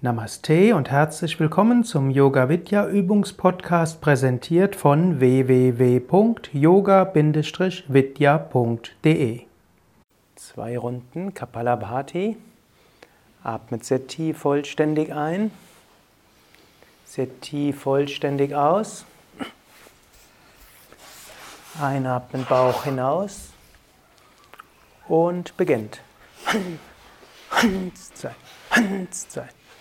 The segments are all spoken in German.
Namaste und herzlich willkommen zum Yoga Vidya Übungspodcast präsentiert von www.yoga-vidya.de. Zwei Runden Kapalabhati. Atmet sehr tief vollständig ein. Sehr tief vollständig aus. Einatmen Bauch hinaus und beginnt. Handzeit, Handzeit. Handzeit,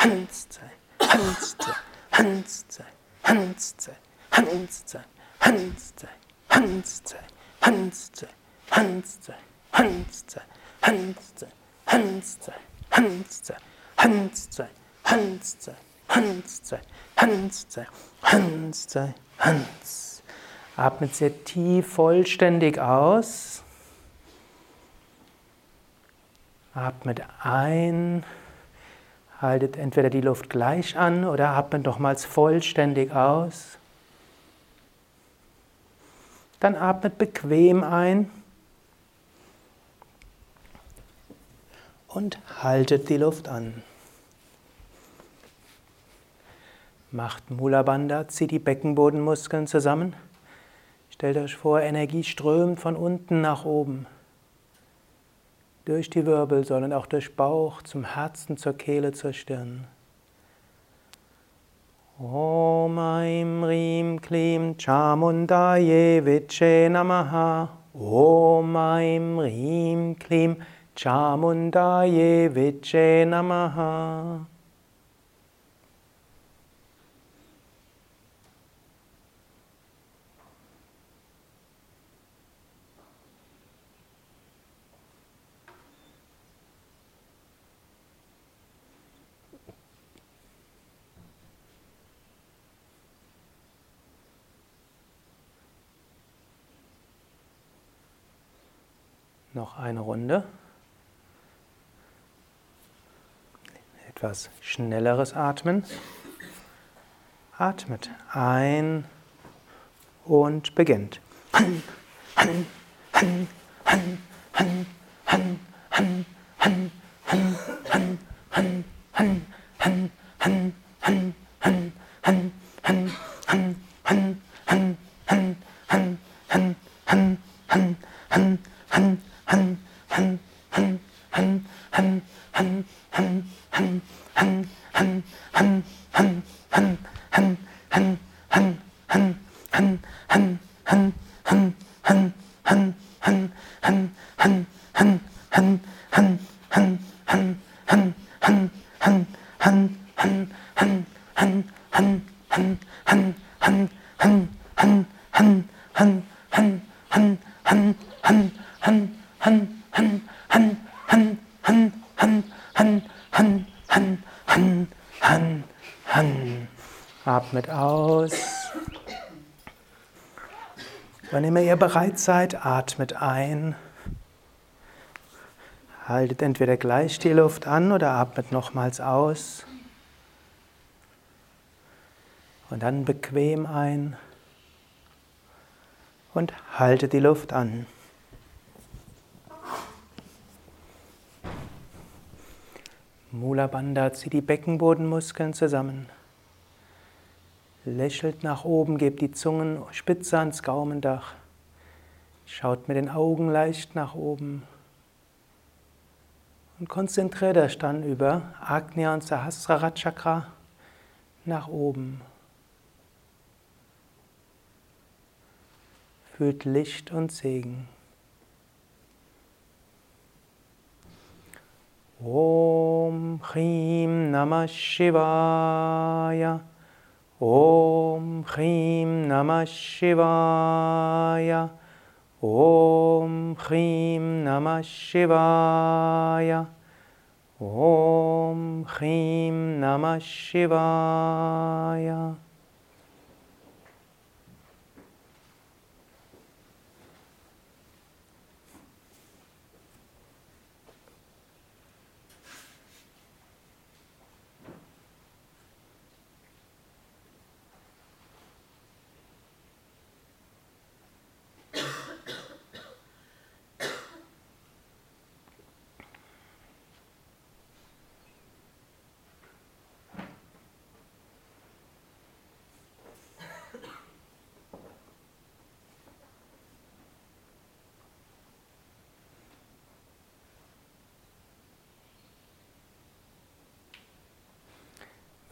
Hanszeit, Hanszeit, Hanszeit, Hanszeit, Hanszeit, Hanszeit, Hanszeit, Hanszeit, Hanszeit, Hanszeit, Hanszeit, Hanszeit, Hanszeit, Hanszeit, Hanszeit, Hanszeit, Hanszeit, Hans. Atmet sehr tief vollständig aus. Atmet ein. Haltet entweder die Luft gleich an oder atmet nochmals vollständig aus. Dann atmet bequem ein und haltet die Luft an. Macht Mula Bandha, zieht die Beckenbodenmuskeln zusammen. Stellt euch vor, Energie strömt von unten nach oben durch die Wirbelsäule auch durch Bauch zum Herzen, zur Kehle, zur Stirn. Om Aim Rim Klim Chamundaye Viche Namaha Om Aim Rim Klim Chamundaye Viche Namaha Noch eine Runde. Etwas schnelleres Atmen. Atmet ein und beginnt. Atmet aus. Wann immer ihr bereit seid, atmet ein. Haltet entweder gleich die Luft an oder atmet nochmals aus. Und dann bequem ein und haltet die Luft an. Mula Bandha zieht die Beckenbodenmuskeln zusammen. Lächelt nach oben, gebt die Zungenspitze ans Gaumendach. Schaut mit den Augen leicht nach oben. Und konzentriert euch dann über Agnya und Sahasrara Chakra nach oben. Fühlt Licht und Segen. Om Chim Namah Shivaya. Om Chim Namah Shivaya. ॐ ह्रीं नमः शिवाय। ॐ ह्रीं नमः शिवाय।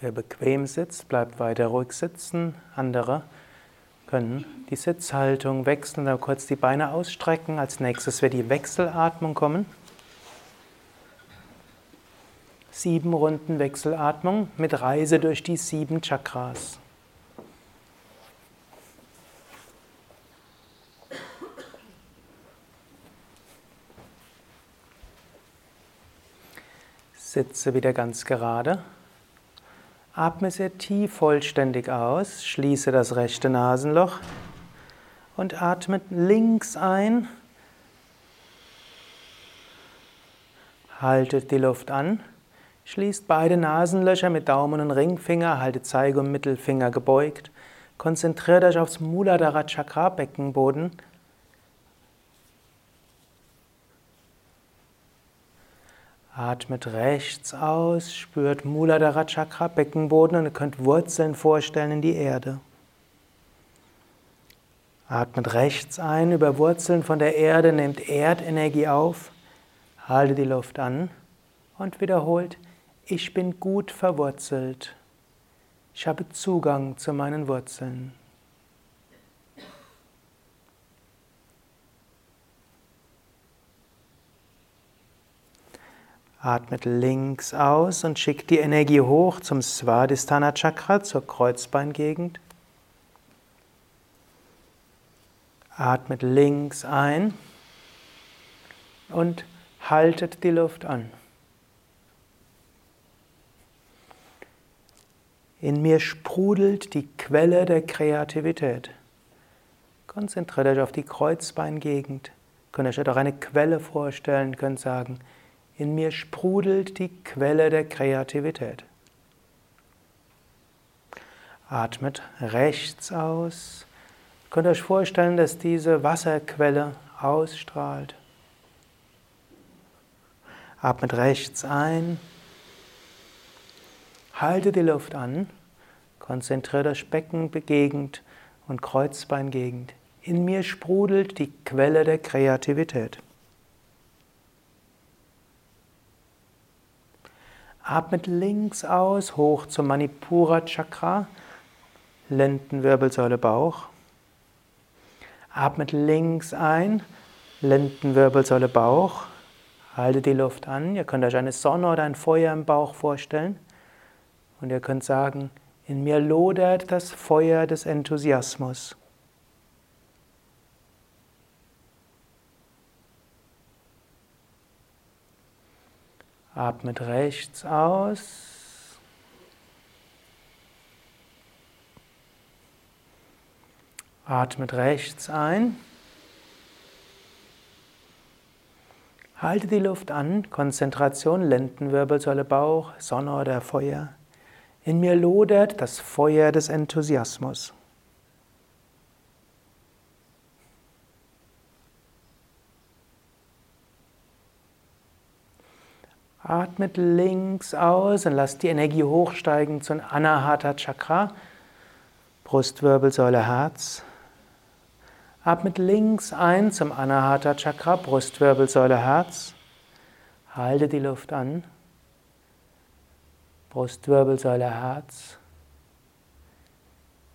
Wer bequem sitzt, bleibt weiter ruhig sitzen. Andere können die Sitzhaltung wechseln oder kurz die Beine ausstrecken. Als nächstes wird die Wechselatmung kommen. Sieben Runden Wechselatmung mit Reise durch die sieben Chakras. Sitze wieder ganz gerade. Atme sehr tief vollständig aus, schließe das rechte Nasenloch und atme links ein. Haltet die Luft an, schließt beide Nasenlöcher mit Daumen und Ringfinger, haltet Zeige und Mittelfinger gebeugt. Konzentriert euch aufs Muladhara Chakra Beckenboden Atmet rechts aus, spürt Muladhara Chakra, Beckenboden und ihr könnt Wurzeln vorstellen in die Erde. Atmet rechts ein, über Wurzeln von der Erde, nehmt Erdenergie auf, haltet die Luft an und wiederholt, ich bin gut verwurzelt. Ich habe Zugang zu meinen Wurzeln. Atmet links aus und schickt die Energie hoch zum Svadhisthana Chakra, zur Kreuzbeingegend. Atmet links ein und haltet die Luft an. In mir sprudelt die Quelle der Kreativität. Konzentriert euch auf die Kreuzbeingegend. Könnt euch doch eine Quelle vorstellen, könnt sagen, in mir sprudelt die Quelle der Kreativität. Atmet rechts aus. Ihr könnt euch vorstellen, dass diese Wasserquelle ausstrahlt. Atmet rechts ein. Halte die Luft an. Konzentriert euch Beckengegend und Kreuzbeingegend. In mir sprudelt die Quelle der Kreativität. Atmet links aus, hoch zum Manipura Chakra, Lendenwirbelsäule Bauch. Atmet links ein, Lendenwirbelsäule Bauch. Haltet die Luft an. Ihr könnt euch eine Sonne oder ein Feuer im Bauch vorstellen. Und ihr könnt sagen, in mir lodert das Feuer des Enthusiasmus. Atmet rechts aus. Atmet rechts ein. Halte die Luft an, Konzentration, Lendenwirbelsäule, Bauch, Sonne oder Feuer. In mir lodert das Feuer des Enthusiasmus. Atmet links aus und lasst die Energie hochsteigen zum Anahata Chakra, Brustwirbelsäule, Herz. Atmet links ein zum Anahata Chakra, Brustwirbelsäule, Herz. Halte die Luft an. Brustwirbelsäule, Herz.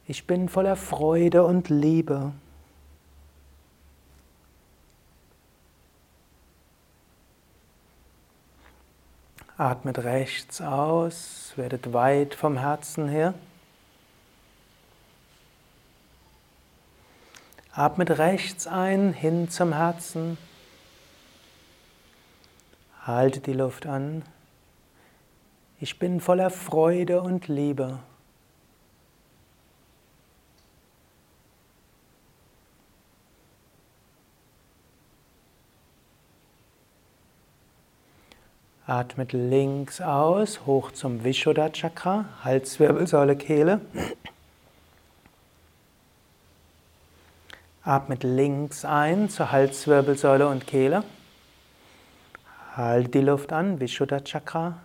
Ich bin voller Freude und Liebe. Atmet rechts aus, werdet weit vom Herzen her. Atmet rechts ein, hin zum Herzen. Haltet die Luft an. Ich bin voller Freude und Liebe. Atmet links aus, hoch zum Vishuddha Chakra, Halswirbelsäule, Kehle. Atmet links ein zur Halswirbelsäule und Kehle. Halte die Luft an, Vishuddha Chakra.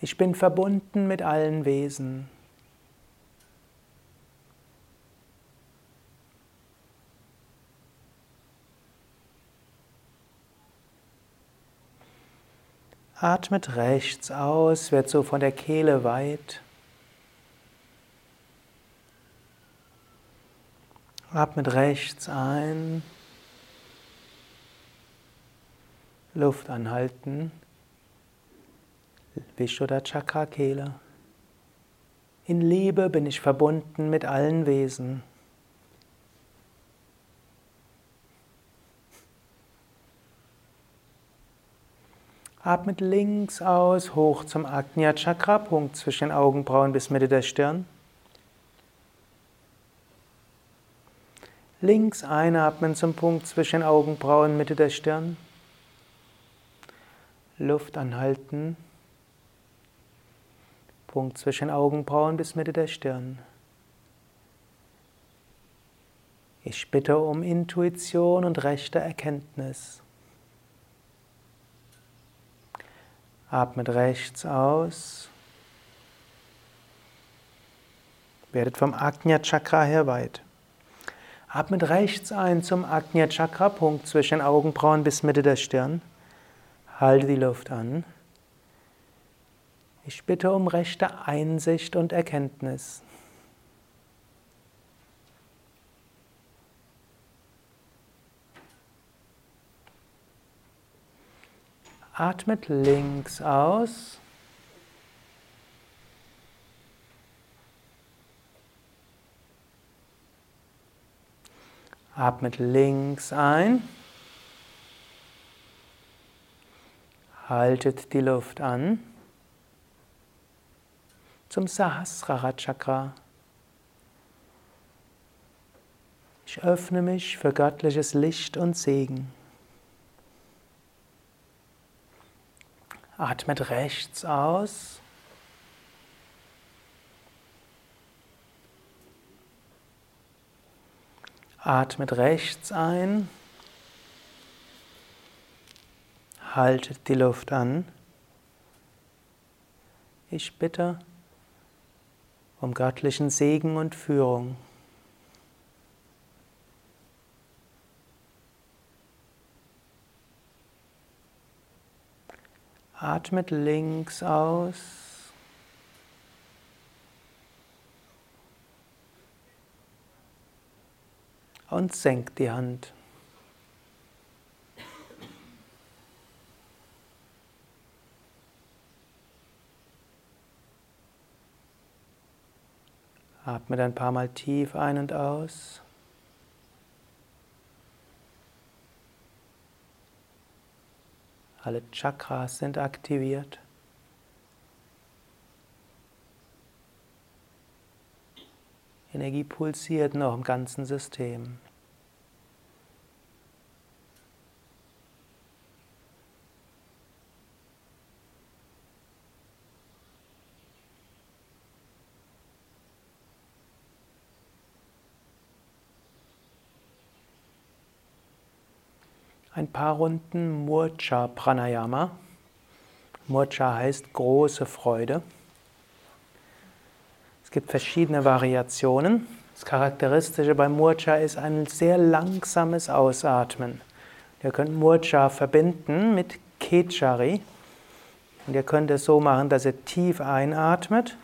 Ich bin verbunden mit allen Wesen. Atmet rechts aus, wird so von der Kehle weit. Atmet rechts ein. Luft anhalten. Vishuddha Chakra Kehle. In Liebe bin ich verbunden mit allen Wesen. Atmet links aus, hoch zum Agnya Chakra, Punkt zwischen den Augenbrauen bis Mitte der Stirn. Links einatmen zum Punkt zwischen den Augenbrauen, Mitte der Stirn. Luft anhalten. Punkt zwischen Augenbrauen bis Mitte der Stirn. Ich bitte um Intuition und rechte Erkenntnis. Atmet rechts aus. Werdet vom Agnya Chakra her weit. Atmet rechts ein zum Agnya Chakra, Punkt zwischen Augenbrauen bis Mitte der Stirn. Halte die Luft an. Ich bitte um rechte Einsicht und Erkenntnis. Atmet links aus. Atmet links ein. Haltet die Luft an. Zum Sahasrara Chakra. Ich öffne mich für göttliches Licht und Segen. Atmet rechts aus. Atmet rechts ein. Haltet die Luft an. Ich bitte um göttlichen Segen und Führung. Atmet links aus. Und senkt die Hand. Atmet ein paar Mal tief ein und aus. Alle Chakras sind aktiviert. Energie pulsiert noch im ganzen System. Ein paar Runden Murcha Pranayama. Murcha heißt große Freude. Es gibt verschiedene Variationen. Das Charakteristische bei Murcha ist ein sehr langsames Ausatmen. Ihr könnt Murcha verbinden mit Kechari. Und ihr könnt es so machen, dass ihr tief einatmet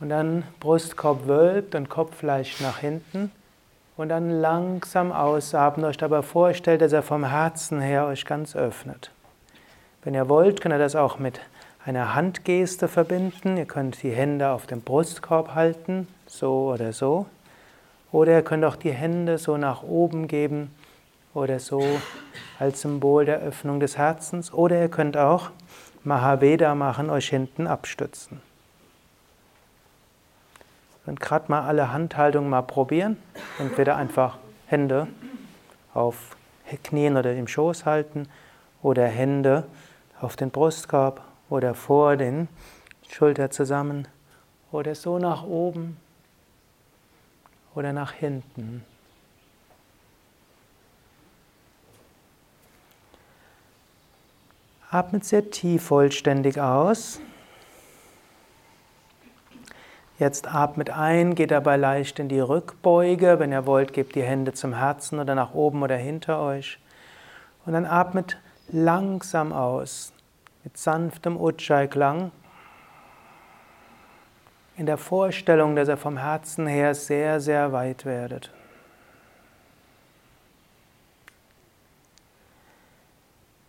und dann Brustkorb wölbt und Kopf leicht nach hinten und dann langsam ausatmen, euch dabei vorstellt, dass er vom Herzen her euch ganz öffnet. Wenn ihr wollt, könnt ihr das auch mit einer Handgeste verbinden. Ihr könnt die Hände auf dem Brustkorb halten, so oder so. Oder ihr könnt auch die Hände so nach oben geben oder so als Symbol der Öffnung des Herzens. Oder ihr könnt auch Mahaveda machen, euch hinten abstützen. Und gerade mal alle Handhaltungen mal probieren. Entweder einfach Hände auf Knien oder im Schoß halten oder Hände auf den Brustkorb oder vor den Schulter zusammen oder so nach oben oder nach hinten. Atmet sehr tief vollständig aus. Jetzt atmet ein, geht dabei leicht in die Rückbeuge. Wenn ihr wollt, gebt die Hände zum Herzen oder nach oben oder hinter euch. Und dann atmet langsam aus, mit sanftem Ujjayi-Klang. In der Vorstellung, dass ihr vom Herzen her sehr, sehr weit werdet.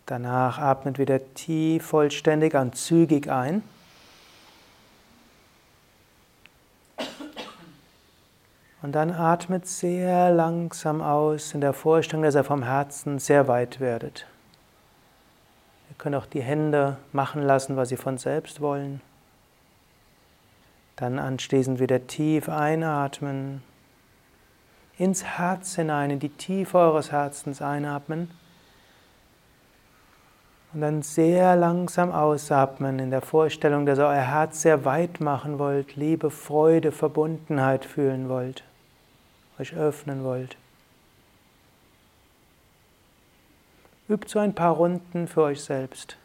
Danach atmet wieder tief, vollständig und zügig ein. Und dann atmet sehr langsam aus in der Vorstellung, dass ihr vom Herzen sehr weit werdet. Ihr könnt auch die Hände machen lassen, was sie von selbst wollen. Dann anschließend wieder tief einatmen. Ins Herz hinein, in die Tiefe eures Herzens einatmen. Und dann sehr langsam ausatmen in der Vorstellung, dass ihr euer Herz sehr weit machen wollt, Liebe, Freude, Verbundenheit fühlen wollt euch öffnen wollt. Übt so ein paar Runden für euch selbst.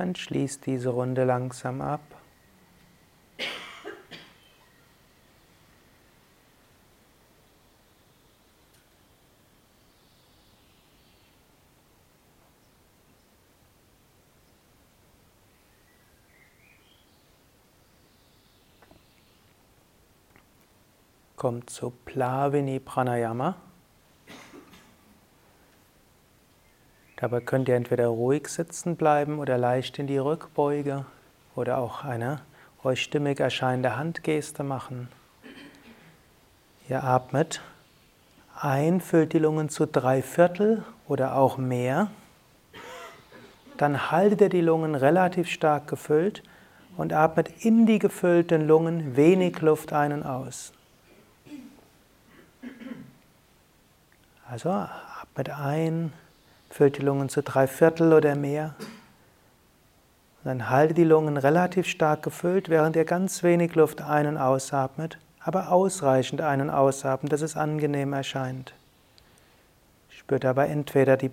Dann schließt diese Runde langsam ab. Kommt zu Plavini Pranayama. Dabei könnt ihr entweder ruhig sitzen bleiben oder leicht in die Rückbeuge oder auch eine euch stimmig erscheinende Handgeste machen. Ihr atmet ein, füllt die Lungen zu drei Viertel oder auch mehr. Dann haltet ihr die Lungen relativ stark gefüllt und atmet in die gefüllten Lungen wenig Luft ein und aus. Also atmet ein, Füllt die Lungen zu drei Viertel oder mehr. Und dann halte die Lungen relativ stark gefüllt, während ihr ganz wenig Luft ein- und ausatmet, aber ausreichend ein- und ausatmet, dass es angenehm erscheint. Spürt dabei entweder die,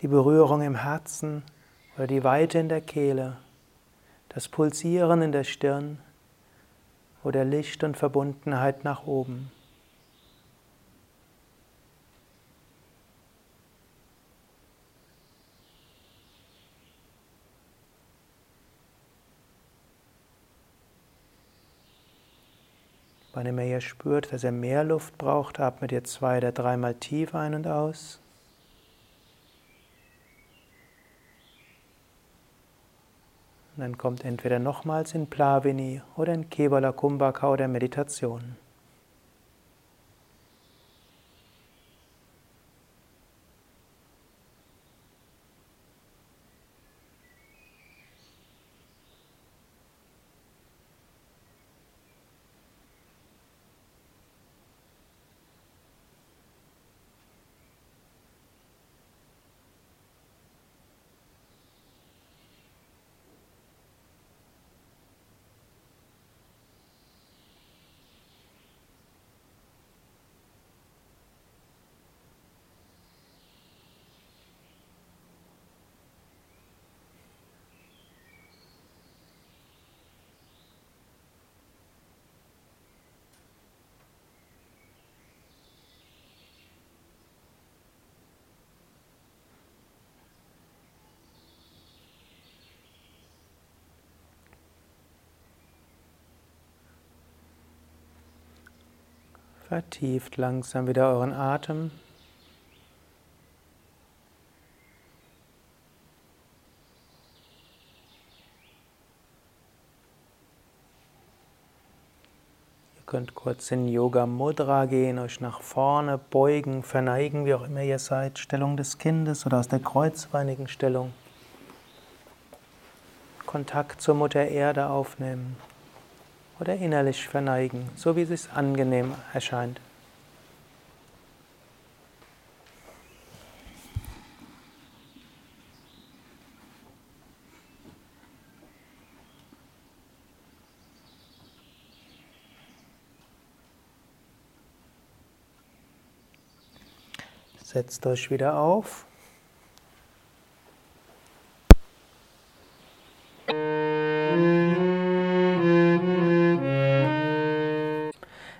die Berührung im Herzen oder die Weite in der Kehle, das Pulsieren in der Stirn oder Licht und Verbundenheit nach oben. Wann immer ihr spürt, dass ihr mehr Luft braucht, atmet ihr zwei oder dreimal tief ein und aus. Und dann kommt entweder nochmals in Plavini oder in Kevala Kumbhaka oder Meditation. Vertieft langsam wieder euren Atem. könnt kurz in Yoga Mudra gehen, euch nach vorne beugen, verneigen, wie auch immer ihr seid, Stellung des Kindes oder aus der kreuzbeinigen Stellung. Kontakt zur Mutter Erde aufnehmen oder innerlich verneigen, so wie es sich angenehm erscheint. Setzt euch wieder auf.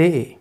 stay